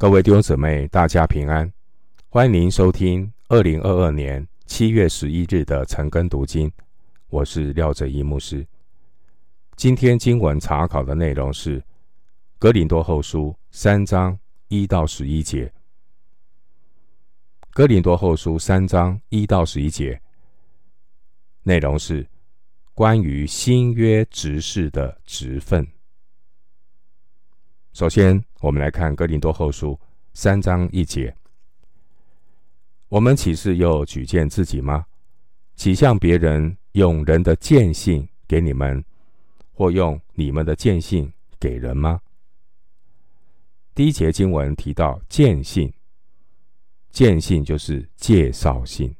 各位弟兄姊妹，大家平安！欢迎您收听二零二二年七月十一日的晨更读经。我是廖哲一牧师。今天经文查考的内容是《哥林多后书》三章一到十一节。《哥林多后书》三章一到十一节内容是关于新约执事的职分。首先，我们来看《哥林多后书》三章一节：“我们岂是又举荐自己吗？岂向别人用人的荐信给你们，或用你们的荐信给人吗？”第一节经文提到荐信，荐信就是介绍信。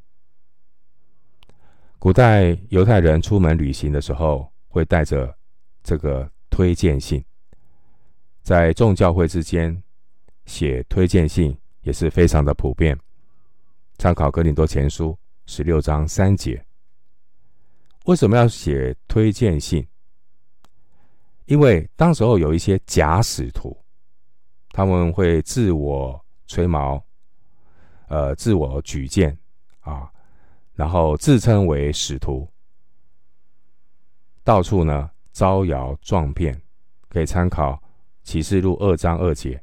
古代犹太人出门旅行的时候，会带着这个推荐信。在众教会之间写推荐信也是非常的普遍。参考哥林多前书十六章三节。为什么要写推荐信？因为当时候有一些假使徒，他们会自我吹毛，呃，自我举荐啊，然后自称为使徒，到处呢招摇撞骗，可以参考。启示录二章二节，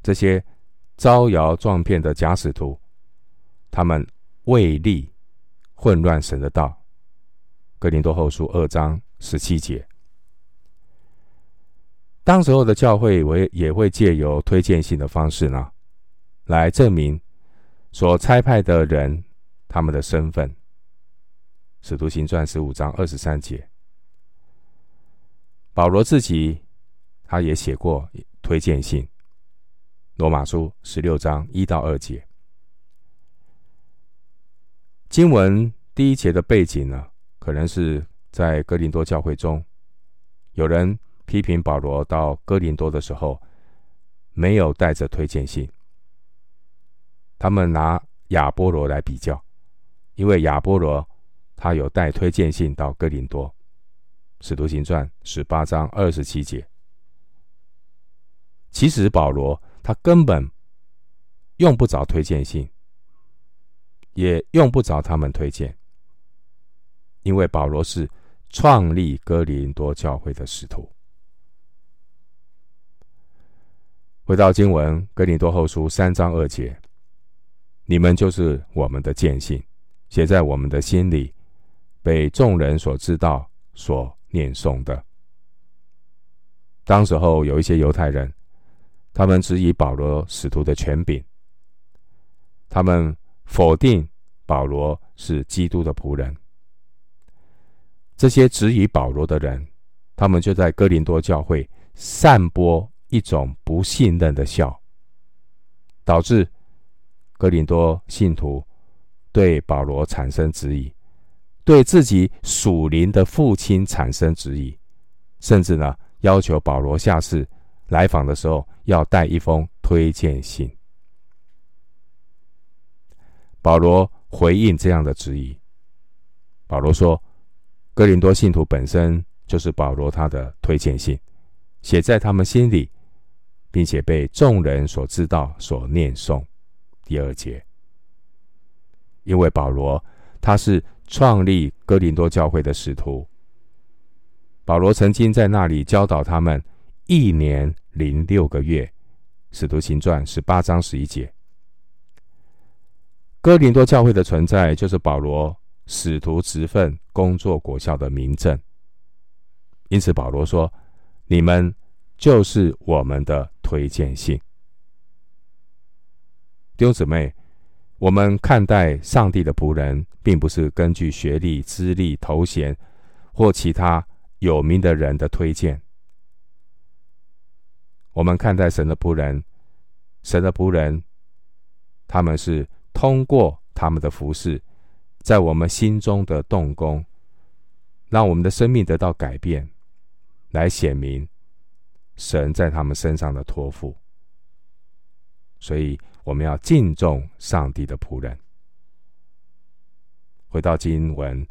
这些招摇撞骗的假使徒，他们为利混乱神的道。哥林多后书二章十七节，当时候的教会为也会借由推荐信的方式呢，来证明所差派的人他们的身份。使徒行传十五章二十三节，保罗自己。他也写过推荐信，《罗马书》十六章一到二节。经文第一节的背景呢，可能是在哥林多教会中，有人批评保罗到哥林多的时候，没有带着推荐信。他们拿亚波罗来比较，因为亚波罗他有带推荐信到哥林多，《使徒行传》十八章二十七节。其实保罗他根本用不着推荐信，也用不着他们推荐，因为保罗是创立哥林多教会的使徒。回到经文，哥林多后书三章二节，你们就是我们的见信，写在我们的心里，被众人所知道、所念诵的。当时候有一些犹太人。他们质疑保罗使徒的权柄，他们否定保罗是基督的仆人。这些质疑保罗的人，他们就在哥林多教会散播一种不信任的笑，导致哥林多信徒对保罗产生质疑，对自己属灵的父亲产生质疑，甚至呢要求保罗下次来访的时候。要带一封推荐信。保罗回应这样的质疑。保罗说：“哥林多信徒本身就是保罗他的推荐信，写在他们心里，并且被众人所知道、所念诵。”第二节，因为保罗他是创立哥林多教会的使徒，保罗曾经在那里教导他们一年。零六个月，《使徒行传》十八章十一节。哥林多教会的存在，就是保罗使徒职分工作果效的明证。因此，保罗说：“你们就是我们的推荐信。”弟兄姊妹，我们看待上帝的仆人，并不是根据学历、资历、头衔或其他有名的人的推荐。我们看待神的仆人，神的仆人，他们是通过他们的服饰，在我们心中的动工，让我们的生命得到改变，来显明神在他们身上的托付。所以，我们要敬重上帝的仆人。回到经文，《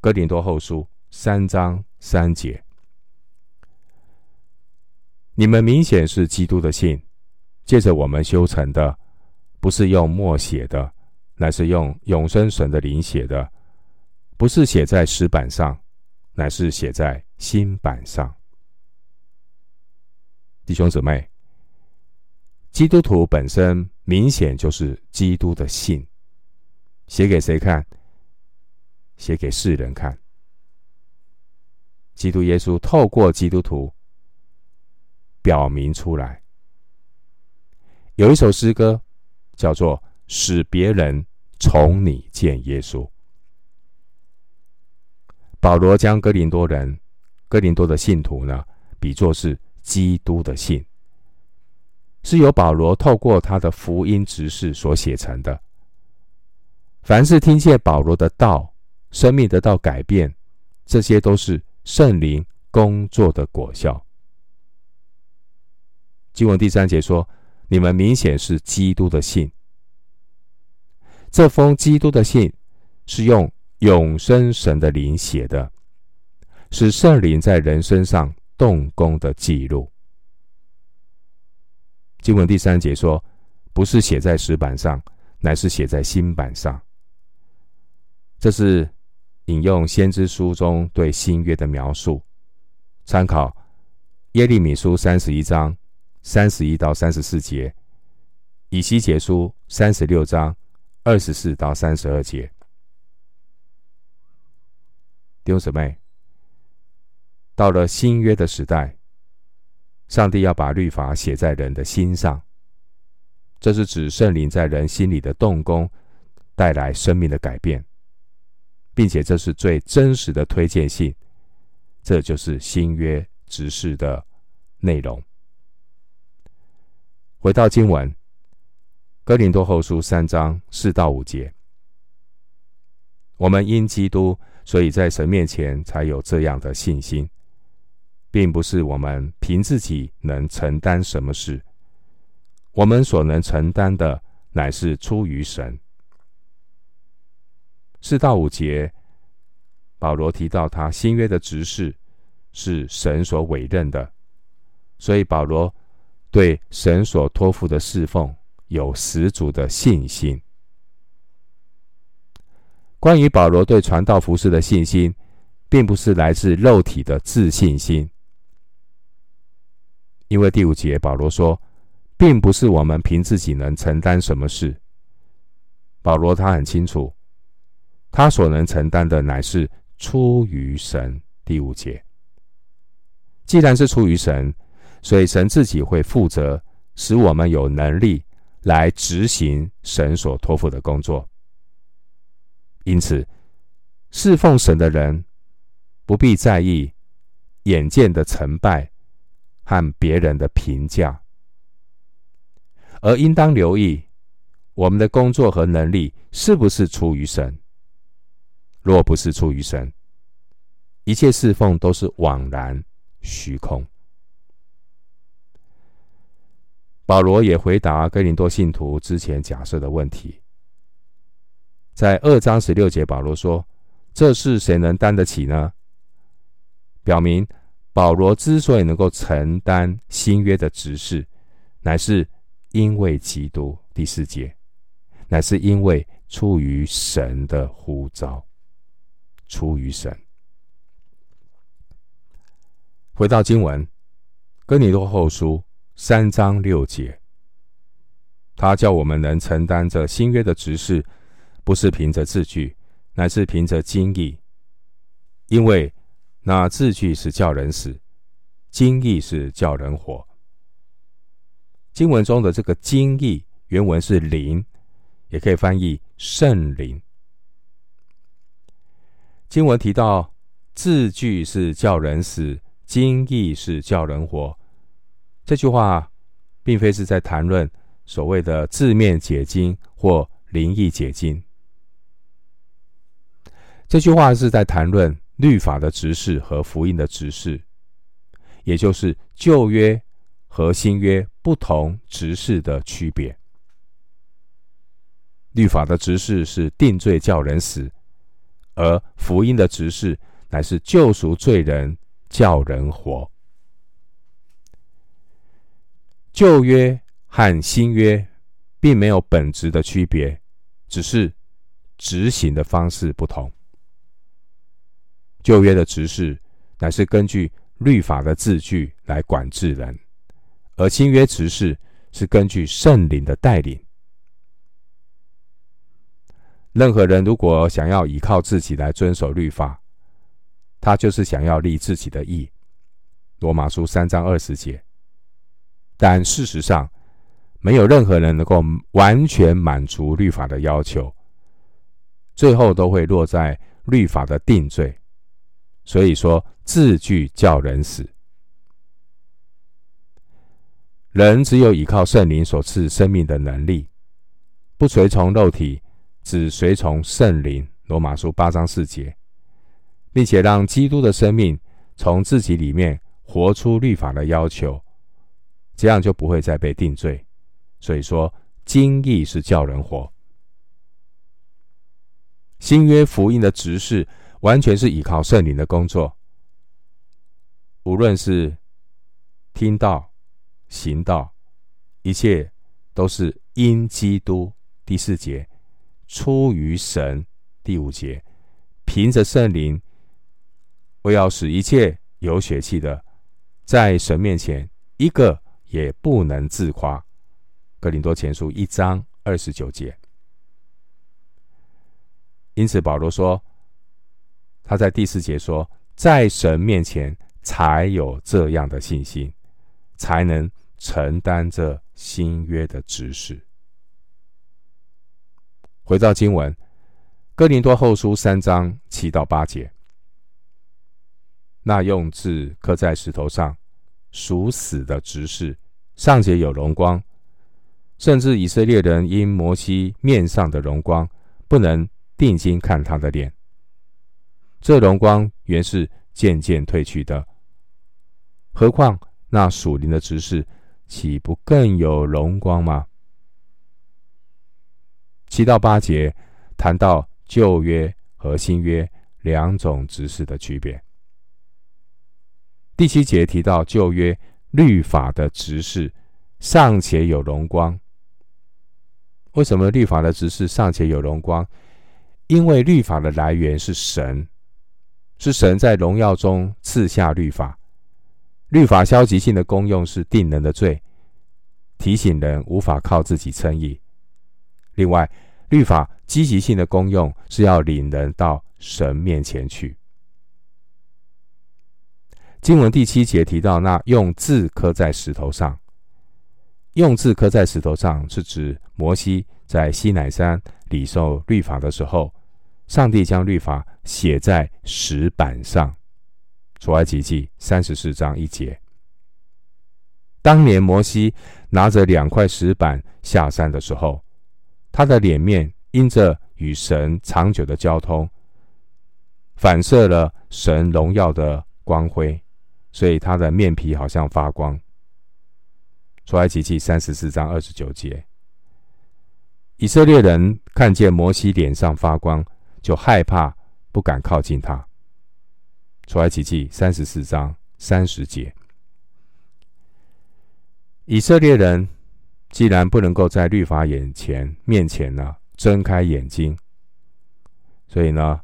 哥林多后书》三章三节。你们明显是基督的信，借着我们修成的，不是用墨写的，乃是用永生神的灵写的；不是写在石板上，乃是写在心板上。弟兄姊妹，基督徒本身明显就是基督的信，写给谁看？写给世人看。基督耶稣透过基督徒表明出来。有一首诗歌叫做《使别人从你见耶稣》。保罗将哥林多人、哥林多的信徒呢，比作是基督的信，是由保罗透过他的福音执事所写成的。凡是听见保罗的道，生命得到改变，这些都是圣灵工作的果效。经文第三节说。你们明显是基督的信，这封基督的信是用永生神的灵写的，是圣灵在人身上动工的记录。经文第三节说，不是写在石板上，乃是写在心板上。这是引用先知书中对新约的描述，参考耶利米书三十一章。三十一到三十四节，以西结书三十六章二十四到三十二节。弟兄姊妹，到了新约的时代，上帝要把律法写在人的心上，这是指圣灵在人心里的动工，带来生命的改变，并且这是最真实的推荐信，这就是新约执事的内容。回到经文，《哥林多后书》三章四到五节，我们因基督，所以在神面前才有这样的信心，并不是我们凭自己能承担什么事，我们所能承担的，乃是出于神。四到五节，保罗提到他新约的执事是神所委任的，所以保罗。对神所托付的侍奉有十足的信心。关于保罗对传道服事的信心，并不是来自肉体的自信心，因为第五节保罗说，并不是我们凭自己能承担什么事。保罗他很清楚，他所能承担的乃是出于神。第五节，既然是出于神。所以，神自己会负责，使我们有能力来执行神所托付的工作。因此，侍奉神的人不必在意眼见的成败和别人的评价，而应当留意我们的工作和能力是不是出于神。若不是出于神，一切侍奉都是枉然虚空。保罗也回答哥林多信徒之前假设的问题，在二章十六节，保罗说：“这事谁能担得起呢？”表明保罗之所以能够承担新约的职事，乃是因为基督。第四节，乃是因为出于神的呼召，出于神。回到经文，哥林多后书。三章六节，他叫我们能承担着新约的职事，不是凭着字句，乃是凭着经意。因为那字句是叫人死，经意是叫人活。经文中的这个经意，原文是灵，也可以翻译圣灵。经文提到字句是叫人死，经意是叫人活。这句话并非是在谈论所谓的字面解经或灵意解经。这句话是在谈论律法的执事和福音的执事，也就是旧约和新约不同执事的区别。律法的执事是定罪叫人死，而福音的执事乃是救赎罪人叫人活。旧约和新约并没有本质的区别，只是执行的方式不同。旧约的执事乃是根据律法的字句来管制人，而新约执事是根据圣灵的带领。任何人如果想要依靠自己来遵守律法，他就是想要立自己的义。罗马书三章二十节。但事实上，没有任何人能够完全满足律法的要求，最后都会落在律法的定罪。所以说，字句叫人死。人只有依靠圣灵所赐生命的能力，不随从肉体。只随从圣灵，罗马书八章四节，并且让基督的生命从自己里面活出律法的要求，这样就不会再被定罪。所以说，经义是叫人活。新约福音的执事完全是依靠圣灵的工作，无论是听到、行道，一切都是因基督。第四节。出于神，第五节，凭着圣灵，为要使一切有血气的，在神面前一个也不能自夸。哥林多前书一章二十九节。因此保罗说，他在第四节说，在神面前才有这样的信心，才能承担这新约的职事。回到经文，《哥林多后书》三章七到八节，那用字刻在石头上属死的执事，尚且有荣光，甚至以色列人因摩西面上的荣光，不能定睛看他的脸。这荣光原是渐渐褪去的，何况那属灵的执事，岂不更有荣光吗？七到八节谈到旧约和新约两种执事的区别。第七节提到旧约律法的执事尚且有荣光。为什么律法的执事尚且有荣光？因为律法的来源是神，是神在荣耀中赐下律法。律法消极性的功用是定人的罪，提醒人无法靠自己称义。另外，律法积极性的功用是要领人到神面前去。经文第七节提到，那用字刻在石头上，用字刻在石头上是指摩西在西乃山里受律法的时候，上帝将律法写在石板上。出埃及记三十四章一节。当年摩西拿着两块石板下山的时候，他的脸面因着与神长久的交通，反射了神荣耀的光辉，所以他的面皮好像发光。出埃及记三十四章二十九节，以色列人看见摩西脸上发光，就害怕，不敢靠近他。出埃及记三十四章三十节，以色列人。既然不能够在律法眼前面前呢睁开眼睛，所以呢，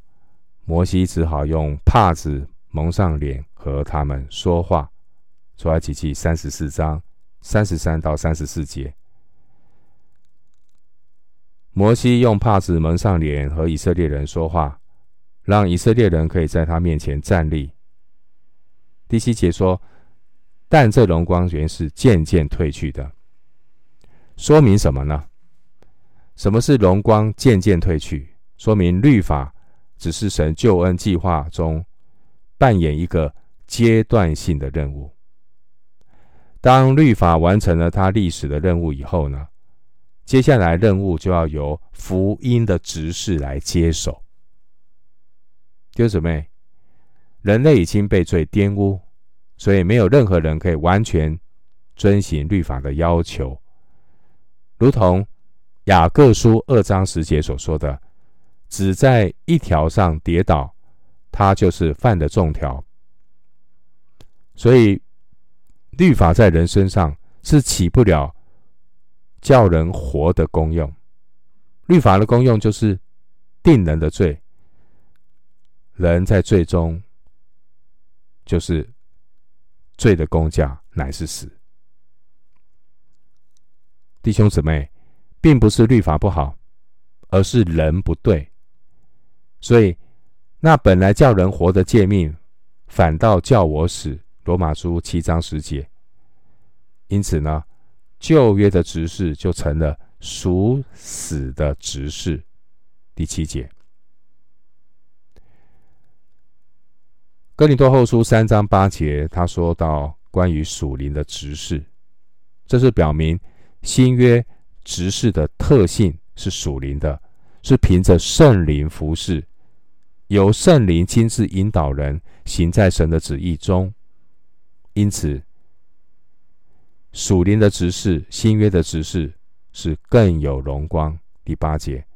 摩西只好用帕子蒙上脸和他们说话。出埃及记三十四章三十三到三十四节，摩西用帕子蒙上脸和以色列人说话，让以色列人可以在他面前站立。第七节说，但这荣光原是渐渐褪去的。说明什么呢？什么是荣光渐渐褪去？说明律法只是神救恩计划中扮演一个阶段性的任务。当律法完成了它历史的任务以后呢，接下来任务就要由福音的执事来接手。弟兄姊妹，人类已经被罪玷污，所以没有任何人可以完全遵行律法的要求。如同雅各书二章十节所说的，只在一条上跌倒，他就是犯的众条。所以律法在人身上是起不了叫人活的功用。律法的功用就是定人的罪，人在罪中就是罪的工价乃是死。弟兄姊妹，并不是律法不好，而是人不对。所以，那本来叫人活的诫命，反倒叫我死。罗马书七章十节。因此呢，旧约的执事就成了属死的执事。第七节，哥林多后书三章八节，他说到关于属灵的执事，这是表明。新约执事的特性是属灵的，是凭着圣灵服侍，由圣灵亲自引导人行在神的旨意中。因此，属灵的执事，新约的执事是更有荣光。第八节，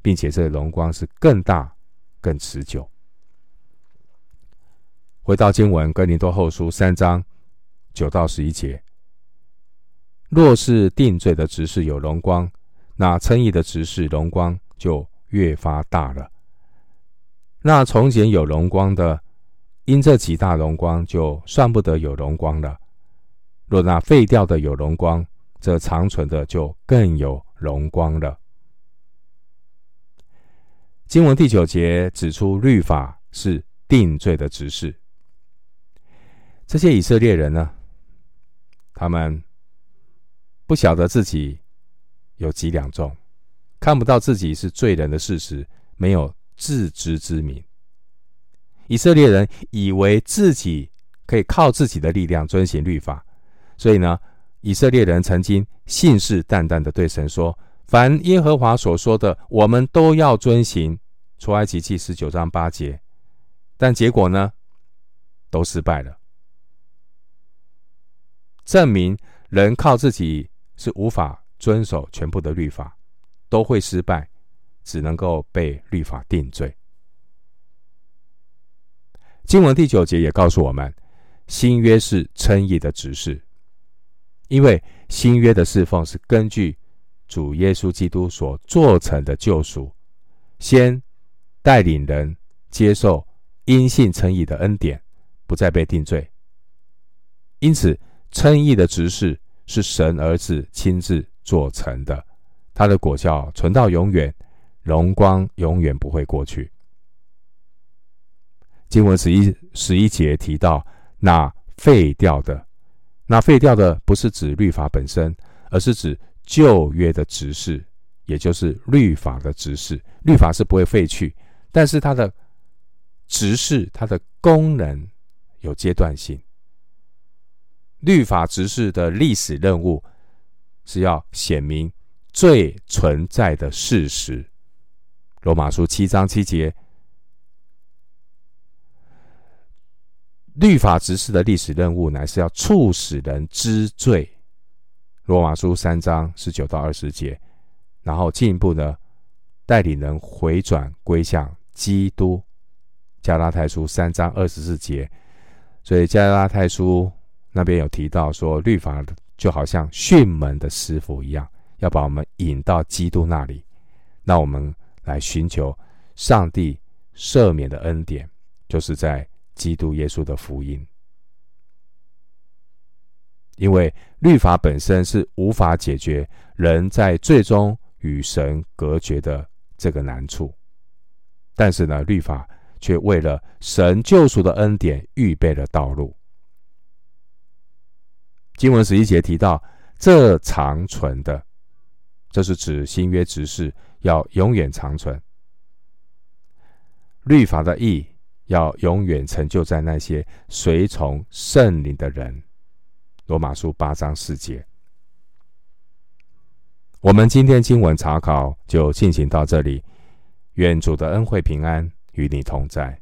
并且这荣光是更大、更持久。回到经文，哥林多后书三章九到十一节。若是定罪的执事有荣光，那称义的执事荣光就越发大了。那从前有荣光的，因这几大荣光，就算不得有荣光了。若那废掉的有荣光，这长存的就更有荣光了。经文第九节指出，律法是定罪的执事。这些以色列人呢，他们。不晓得自己有几两重，看不到自己是罪人的事实，没有自知之明。以色列人以为自己可以靠自己的力量遵行律法，所以呢，以色列人曾经信誓旦旦的对神说：“凡耶和华所说的，我们都要遵行。”出埃及记十九章八节。但结果呢，都失败了，证明人靠自己。是无法遵守全部的律法，都会失败，只能够被律法定罪。经文第九节也告诉我们，新约是称义的执事，因为新约的侍奉是根据主耶稣基督所做成的救赎，先带领人接受因信称义的恩典，不再被定罪。因此，称义的执事。是神儿子亲自做成的，他的果效存到永远，荣光永远不会过去。经文十一十一节提到，那废掉的，那废掉的不是指律法本身，而是指旧约的执事，也就是律法的执事。律法是不会废去，但是它的执事，它的功能有阶段性。律法执事的历史任务是要显明罪存在的事实。罗马书七章七节，律法执事的历史任务乃是要促使人知罪。罗马书三章十九到二十节，然后进一步呢带领人回转归向基督。加拉太书三章二十四节，所以加拉太书。那边有提到说，律法就好像训门的师傅一样，要把我们引到基督那里，那我们来寻求上帝赦免的恩典，就是在基督耶稣的福音。因为律法本身是无法解决人在最终与神隔绝的这个难处，但是呢，律法却为了神救赎的恩典预备了道路。经文十一节提到，这长存的，这是指新约执事要永远长存。律法的义要永远成就在那些随从圣灵的人。罗马书八章四节。我们今天经文查考就进行到这里，愿主的恩惠平安与你同在。